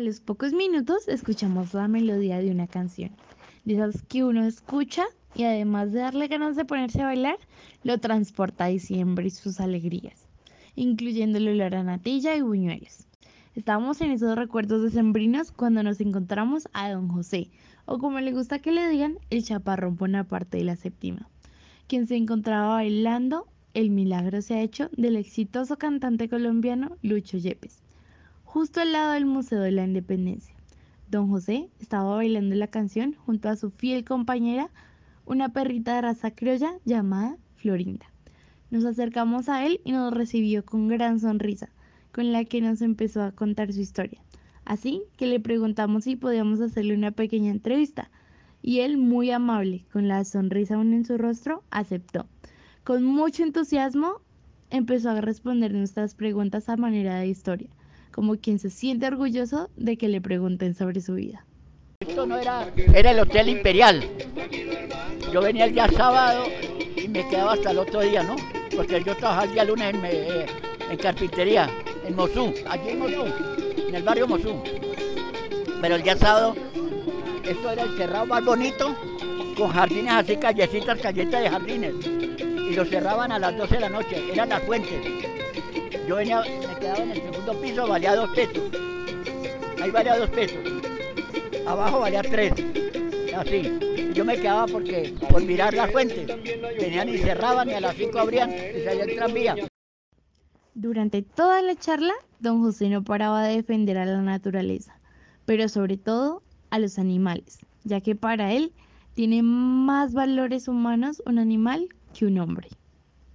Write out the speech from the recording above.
A los pocos minutos escuchamos la melodía de una canción, de esas que uno escucha y además de darle ganas de ponerse a bailar, lo transporta a diciembre y sus alegrías, incluyendo el olor y buñuelos. Estábamos en esos recuerdos decembrinos cuando nos encontramos a don José, o como le gusta que le digan, el chaparrón parte de la séptima, quien se encontraba bailando El milagro se ha hecho del exitoso cantante colombiano Lucho Yepes justo al lado del Museo de la Independencia. Don José estaba bailando la canción junto a su fiel compañera, una perrita de raza criolla llamada Florinda. Nos acercamos a él y nos recibió con gran sonrisa, con la que nos empezó a contar su historia. Así que le preguntamos si podíamos hacerle una pequeña entrevista, y él, muy amable, con la sonrisa aún en su rostro, aceptó. Con mucho entusiasmo empezó a responder nuestras preguntas a manera de historia como quien se siente orgulloso de que le pregunten sobre su vida. Esto no era, era el Hotel Imperial. Yo venía el día sábado y me quedaba hasta el otro día, ¿no? Porque yo trabajaba el día lunes en, eh, carpintería, en Mosú, allí en Mosú, en el barrio Mosú. Pero el día sábado, esto era el cerrado más bonito, con jardines así, callecitas, calletas de jardines. Y lo cerraban a las 12 de la noche, eran las fuentes. Yo venía, me quedaba en el segundo piso, valía dos pesos. Ahí valía dos pesos. Abajo valía tres. Así. Yo me quedaba porque, por mirar las fuentes. Venían y cerraban y a las cinco abrían y salía el tranvía. Durante toda la charla, don José no paraba de defender a la naturaleza, pero sobre todo a los animales, ya que para él tiene más valores humanos un animal que un hombre.